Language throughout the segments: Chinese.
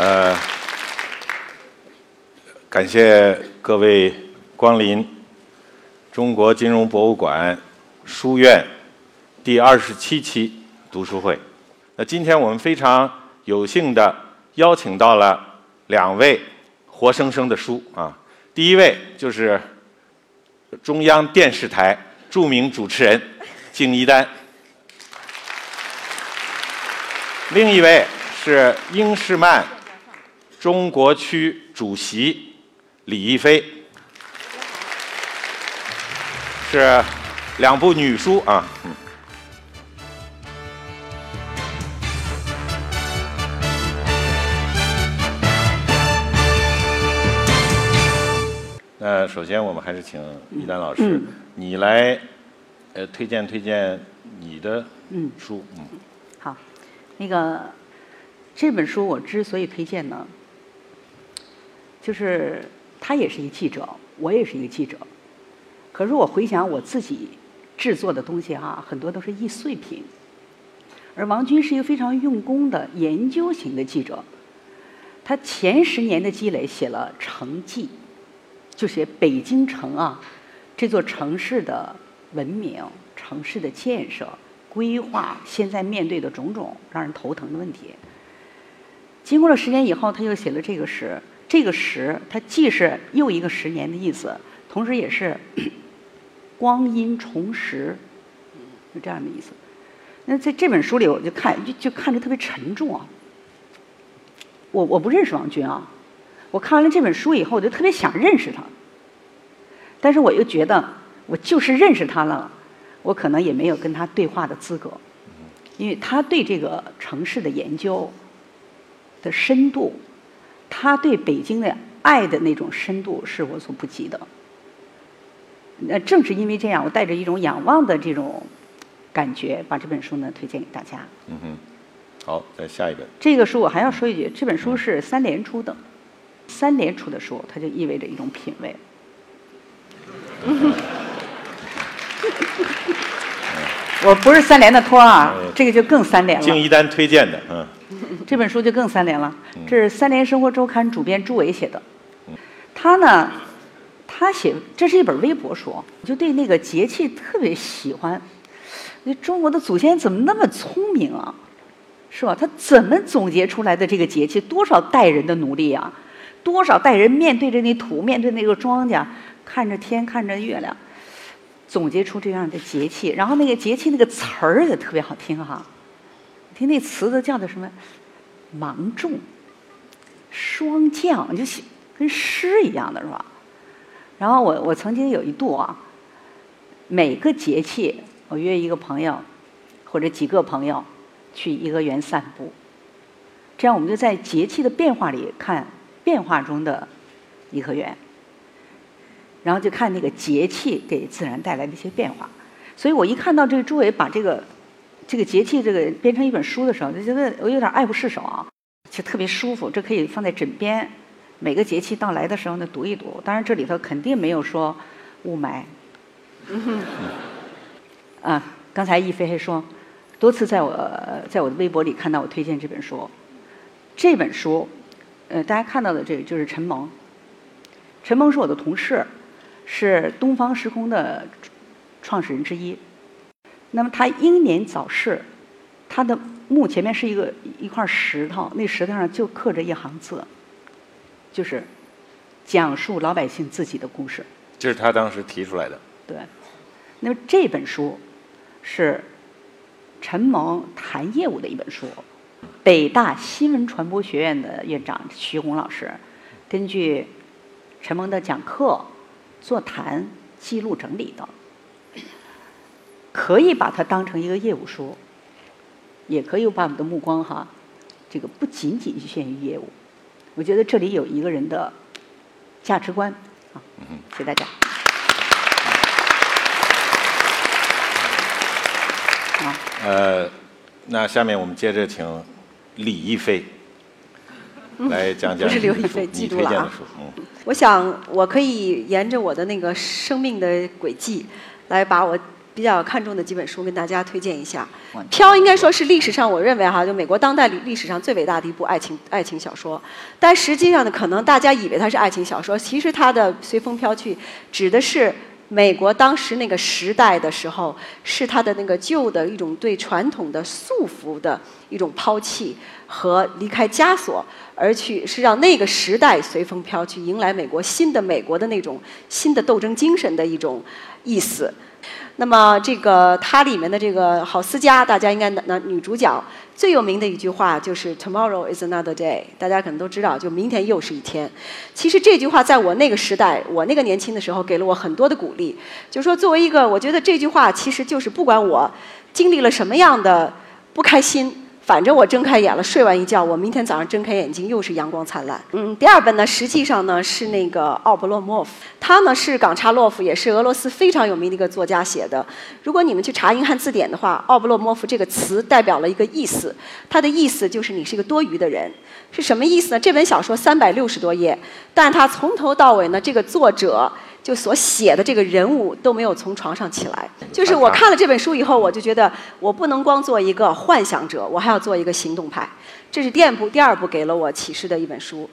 呃，感谢各位光临中国金融博物馆书院第二十七期读书会。那今天我们非常有幸的邀请到了两位活生生的书啊，第一位就是中央电视台著名主持人敬一丹，另一位是英诗曼中国区主席李一菲，是两部女书啊。那首先，我们还是请一丹老师，你来呃推荐推荐你的书。嗯，好，那个这本书我之所以推荐呢，就是他也是一个记者，我也是一个记者。可是我回想我自己制作的东西哈、很多都是易碎品。而王军是一个非常用功的研究型的记者，他前十年的积累写了《城记》，就写北京城啊这座城市的文明、城市的建设、规划，现在面对的种种让人头疼的问题。经过了十年以后，他又写了这个十，这个十，它既是又一个十年的意思，同时也是 光阴重拾，就这样的意思。那在这本书里，我就看就就看着特别沉重啊。我我不认识王军啊，我看完了这本书以后，我就特别想认识他。但是我又觉得，我就是认识他了，我可能也没有跟他对话的资格，因为他对这个城市的研究的深度，他对北京的爱的那种深度是我所不及的。那正是因为这样，我带着一种仰望的这种感觉，把这本书呢推荐给大家。嗯哼，好，再下一本。这个书我还要说一句，这本书是三联出的，三联出的书，它就意味着一种品味。我不是三联的托儿啊，这个就更三联了。敬一丹推荐的，嗯，这本书就更三联了，这是三联生活周刊主编朱伟写的。他呢，他写这是一本微博书，就对那个节气特别喜欢。那中国的祖先怎么那么聪明啊？是吧？他怎么总结出来的这个节气？多少代人的努力啊！多少代人面对着那土，面对那个庄稼，看着天，看着月亮，总结出这样的节气。然后那个节气那个词儿也特别好听哈，听那词都叫的什么？芒种、霜降，就写跟诗一样的是吧？然后我我曾经有一度啊，每个节气我约一个朋友或者几个朋友去颐和园散步，这样我们就在节气的变化里看变化中的颐和园，然后就看那个节气给自然带来的一些变化。所以我一看到这个朱伟把这个这个节气这个编成一本书的时候，就觉得我有点爱不释手啊，就特别舒服。这可以放在枕边，每个节气到来的时候呢读一读。当然这里头肯定没有说雾霾。啊，刚才一飞还说，多次在我在我的微博里看到我推荐这本书。这本书，呃，大家看到的这个就是陈萌。陈萌是我的同事，是东方时空的创始人之一。那么他英年早逝，他的墓前面是一个一块石头，那石头上就刻着一行字，就是讲述老百姓自己的故事。这是他当时提出来的。对，那么这本书是陈萌谈业务的一本书。北大新闻传播学院的院长徐红老师，根据陈蒙的讲课、座谈记录整理的，可以把它当成一个业务书，也可以把我们的目光哈，这个不仅仅局限于业务。我觉得这里有一个人的价值观啊，谢谢大家。呃，那下面我们接着请李亦菲。来讲讲不是刘亦你菲记住了啊。嗯，我想我可以沿着我的那个生命的轨迹，来把我比较看重的几本书跟大家推荐一下。《飘》应该说是历史上我认为哈，就美国当代历历史上最伟大的一部爱情爱情小说。但实际上呢，可能大家以为它是爱情小说，其实它的随风飘去指的是。美国当时那个时代的时候，是他的那个旧的一种对传统的束缚的一种抛弃和离开枷锁，而去是让那个时代随风飘去，迎来美国新的美国的那种新的斗争精神的一种意思。那么这个它里面的这个郝思嘉，大家应该男女主角最有名的一句话就是 “Tomorrow is another day”，大家可能都知道，就明天又是一天。其实这句话在我那个时代，我那个年轻的时候，给了我很多的鼓励。就说，作为一个，我觉得这句话其实就是不管我经历了什么样的不开心。反正我睁开眼了，睡完一觉，我明天早上睁开眼睛又是阳光灿烂。嗯，第二本呢，实际上呢是那个奥布洛莫夫，他呢是冈察洛夫，也是俄罗斯非常有名的一个作家写的。如果你们去查英汉字典的话，奥布洛莫夫这个词代表了一个意思，它的意思就是你是一个多余的人，是什么意思呢？这本小说三百六十多页，但他从头到尾呢，这个作者。就所写的这个人物都没有从床上起来。就是我看了这本书以后，我就觉得我不能光做一个幻想者，我还要做一个行动派。这是第二部，第二部给了我启示的一本书。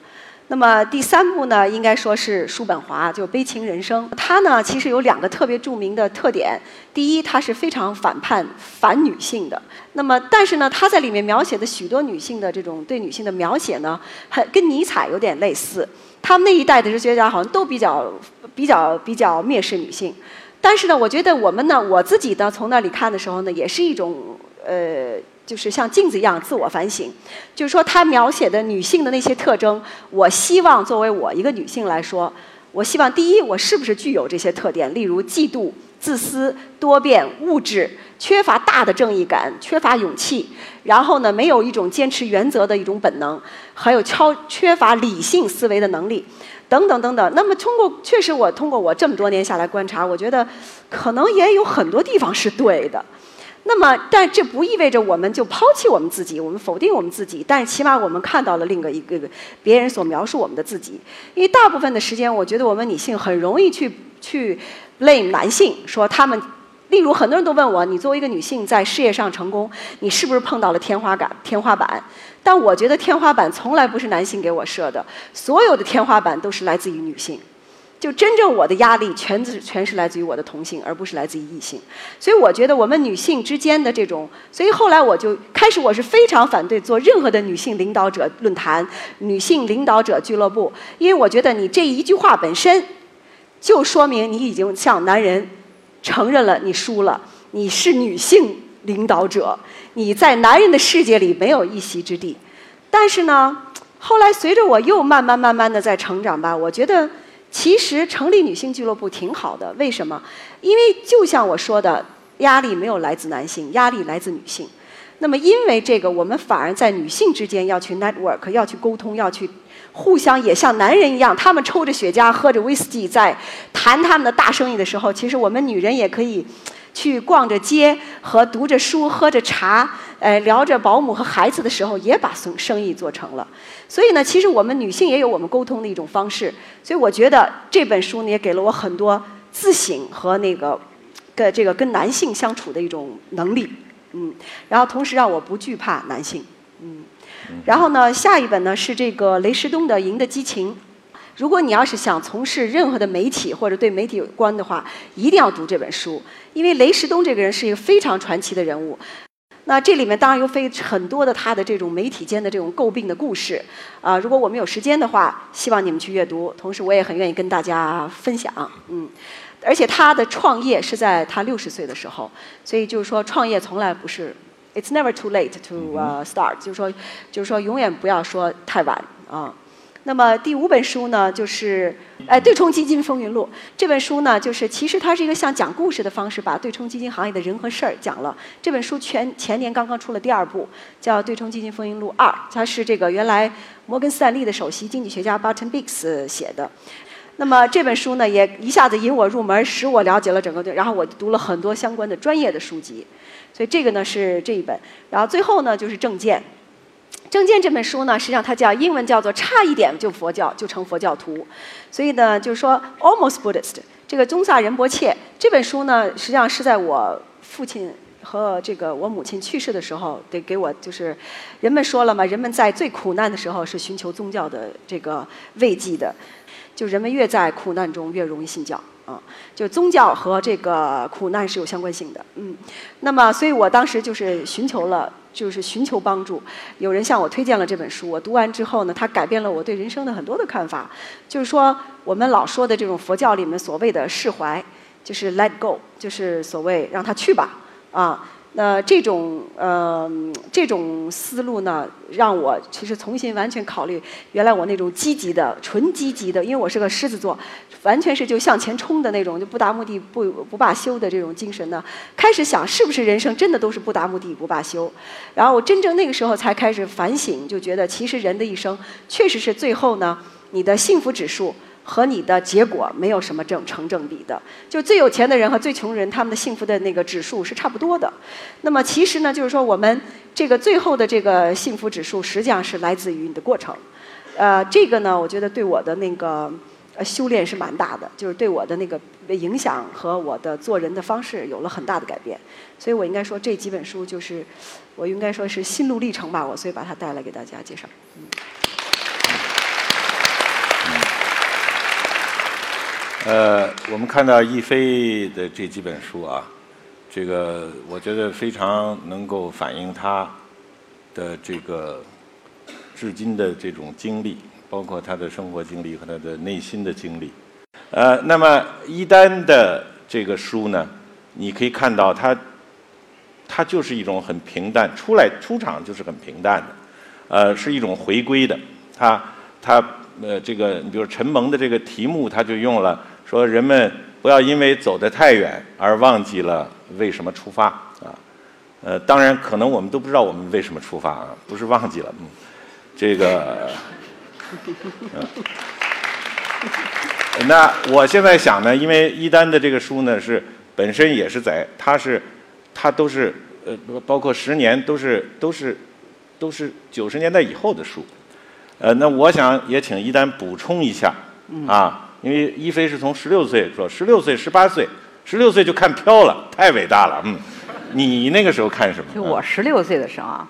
那么第三部呢，应该说是叔本华，就《悲情人生》。他呢，其实有两个特别著名的特点。第一，他是非常反叛、反女性的。那么，但是呢，他在里面描写的许多女性的这种对女性的描写呢，很跟尼采有点类似。他们那一代的哲学家好像都比较、比较、比较蔑视女性，但是呢，我觉得我们呢，我自己呢，从那里看的时候呢，也是一种呃，就是像镜子一样自我反省。就是说，他描写的女性的那些特征，我希望作为我一个女性来说，我希望第一，我是不是具有这些特点？例如嫉妒、自私、多变、物质。缺乏大的正义感，缺乏勇气，然后呢，没有一种坚持原则的一种本能，还有超缺乏理性思维的能力，等等等等。那么，通过确实，我通过我这么多年下来观察，我觉得可能也有很多地方是对的。那么，但这不意味着我们就抛弃我们自己，我们否定我们自己。但是，起码我们看到了另一个别人所描述我们的自己。因为大部分的时间，我觉得我们女性很容易去去 blame 男性，说他们。例如，很多人都问我：你作为一个女性在事业上成功，你是不是碰到了天花板？天花板？但我觉得天花板从来不是男性给我设的，所有的天花板都是来自于女性。就真正我的压力，全是全是来自于我的同性，而不是来自于异性。所以我觉得我们女性之间的这种，所以后来我就开始我是非常反对做任何的女性领导者论坛、女性领导者俱乐部，因为我觉得你这一句话本身，就说明你已经向男人。承认了你输了，你是女性领导者，你在男人的世界里没有一席之地。但是呢，后来随着我又慢慢慢慢的在成长吧，我觉得其实成立女性俱乐部挺好的。为什么？因为就像我说的，压力没有来自男性，压力来自女性。那么因为这个，我们反而在女性之间要去 network，要去沟通，要去。互相也像男人一样，他们抽着雪茄，喝着威士忌，在谈他们的大生意的时候，其实我们女人也可以去逛着街和读着书、喝着茶，呃，聊着保姆和孩子的时候，也把生生意做成了。所以呢，其实我们女性也有我们沟通的一种方式。所以我觉得这本书呢，也给了我很多自省和那个跟这个跟男性相处的一种能力，嗯，然后同时让我不惧怕男性，嗯。然后呢，下一本呢是这个雷石东的《赢得激情》。如果你要是想从事任何的媒体或者对媒体有关的话，一定要读这本书，因为雷石东这个人是一个非常传奇的人物。那这里面当然有非很多的他的这种媒体间的这种诟病的故事。啊，如果我们有时间的话，希望你们去阅读。同时，我也很愿意跟大家分享。嗯，而且他的创业是在他六十岁的时候，所以就是说创业从来不是。It's never too late to start，就是说，就是说，永远不要说太晚啊。那么第五本书呢，就是哎，对冲基金风云录这本书呢，就是其实它是一个像讲故事的方式，把对冲基金行业的人和事儿讲了。这本书全前年刚刚出了第二部，叫《对冲基金风云录二》，它是这个原来摩根斯坦利的首席经济学家 Barton Biggs 写的。那么这本书呢，也一下子引我入门，使我了解了整个对，然后我读了很多相关的专业的书籍。所以这个呢是这一本，然后最后呢就是证件，正见这本书呢，实际上它叫英文叫做差一点就佛教就成佛教徒，所以呢，就是说 almost Buddhist。这个宗萨仁波切这本书呢，实际上是在我父亲和这个我母亲去世的时候，得给我就是人们说了嘛，人们在最苦难的时候是寻求宗教的这个慰藉的，就人们越在苦难中越容易信教。啊，就宗教和这个苦难是有相关性的，嗯，那么，所以我当时就是寻求了，就是寻求帮助。有人向我推荐了这本书，我读完之后呢，它改变了我对人生的很多的看法。就是说，我们老说的这种佛教里面所谓的释怀，就是 let go，就是所谓让他去吧，啊。那这种呃这种思路呢，让我其实重新完全考虑原来我那种积极的、纯积极的，因为我是个狮子座，完全是就向前冲的那种，就不达目的不不罢休的这种精神呢。开始想，是不是人生真的都是不达目的不罢休？然后我真正那个时候才开始反省，就觉得其实人的一生确实是最后呢，你的幸福指数。和你的结果没有什么正成正比的，就最有钱的人和最穷人，他们的幸福的那个指数是差不多的。那么其实呢，就是说我们这个最后的这个幸福指数，实际上是来自于你的过程。呃，这个呢，我觉得对我的那个呃修炼是蛮大的，就是对我的那个影响和我的做人的方式有了很大的改变。所以我应该说这几本书就是，我应该说是心路历程吧，我所以把它带来给大家介绍。嗯。呃，我们看到易飞的这几本书啊，这个我觉得非常能够反映他的这个至今的这种经历，包括他的生活经历和他的内心的经历。呃，那么一丹的这个书呢，你可以看到他，他就是一种很平淡，出来出场就是很平淡的，呃，是一种回归的。他他呃，这个你比如陈蒙的这个题目，他就用了。说人们不要因为走得太远而忘记了为什么出发啊，呃，当然可能我们都不知道我们为什么出发啊，不是忘记了，嗯，这个，那我现在想呢，因为一丹的这个书呢是本身也是在，它是，它都是呃包括十年都是都是都是九十年代以后的书，呃，那我想也请一丹补充一下啊。因为一飞是从十六岁说，十六岁、十八岁，十六岁就看飘了，太伟大了。嗯，你那个时候看什么？就我十六岁的时候啊，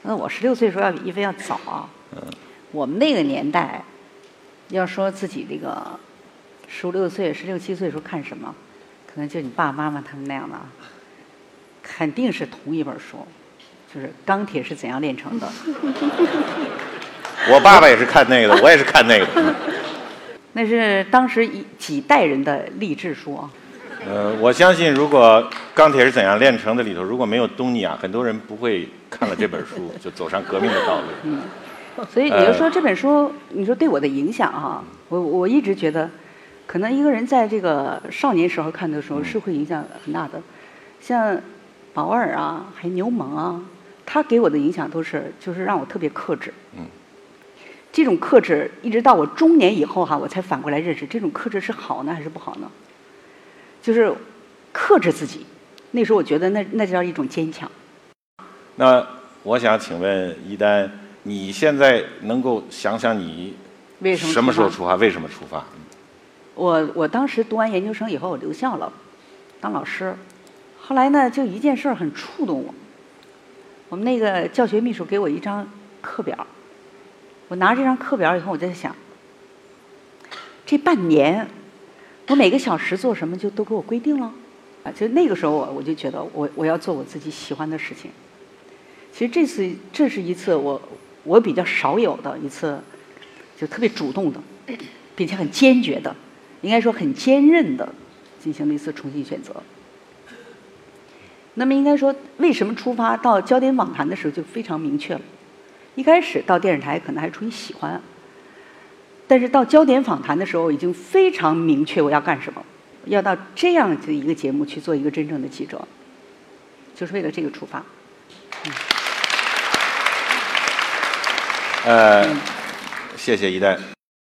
那我十六岁的时候要比一飞要早。嗯。我们那个年代，要说自己这个十五六岁、十六七岁的时候看什么，可能就你爸爸妈妈他们那样的，肯定是同一本书，就是《钢铁是怎样炼成的》。我爸爸也是看那个的，我也是看那个。那是当时一几代人的励志书啊。呃，我相信如果《钢铁是怎样炼成的》里头如果没有东尼啊，很多人不会看了这本书 就走上革命的道路。嗯，所以也就是说这本书，你说对我的影响哈，我我一直觉得，可能一个人在这个少年时候看的时候是会影响很大的。像保尔啊，还有牛虻啊，他给我的影响都是就是让我特别克制。嗯。这种克制，一直到我中年以后哈，我才反过来认识，这种克制是好呢还是不好呢？就是克制自己，那时候我觉得那那叫一种坚强。那我想请问一丹，你现在能够想想你为什么什么时候出发？为什么出发？我我当时读完研究生以后，我留校了，当老师。后来呢，就一件事儿很触动我。我们那个教学秘书给我一张课表。我拿着这张课表以后，我在想，这半年我每个小时做什么就都给我规定了啊！就那个时候，我我就觉得我我要做我自己喜欢的事情。其实这次这是一次我我比较少有的一次，就特别主动的，并且很坚决的，应该说很坚韧的进行了一次重新选择。那么应该说，为什么出发到焦点访谈的时候就非常明确了。一开始到电视台可能还出于喜欢，但是到焦点访谈的时候已经非常明确我要干什么，要到这样的一个节目去做一个真正的记者，就是为了这个出发。呃，谢谢一代。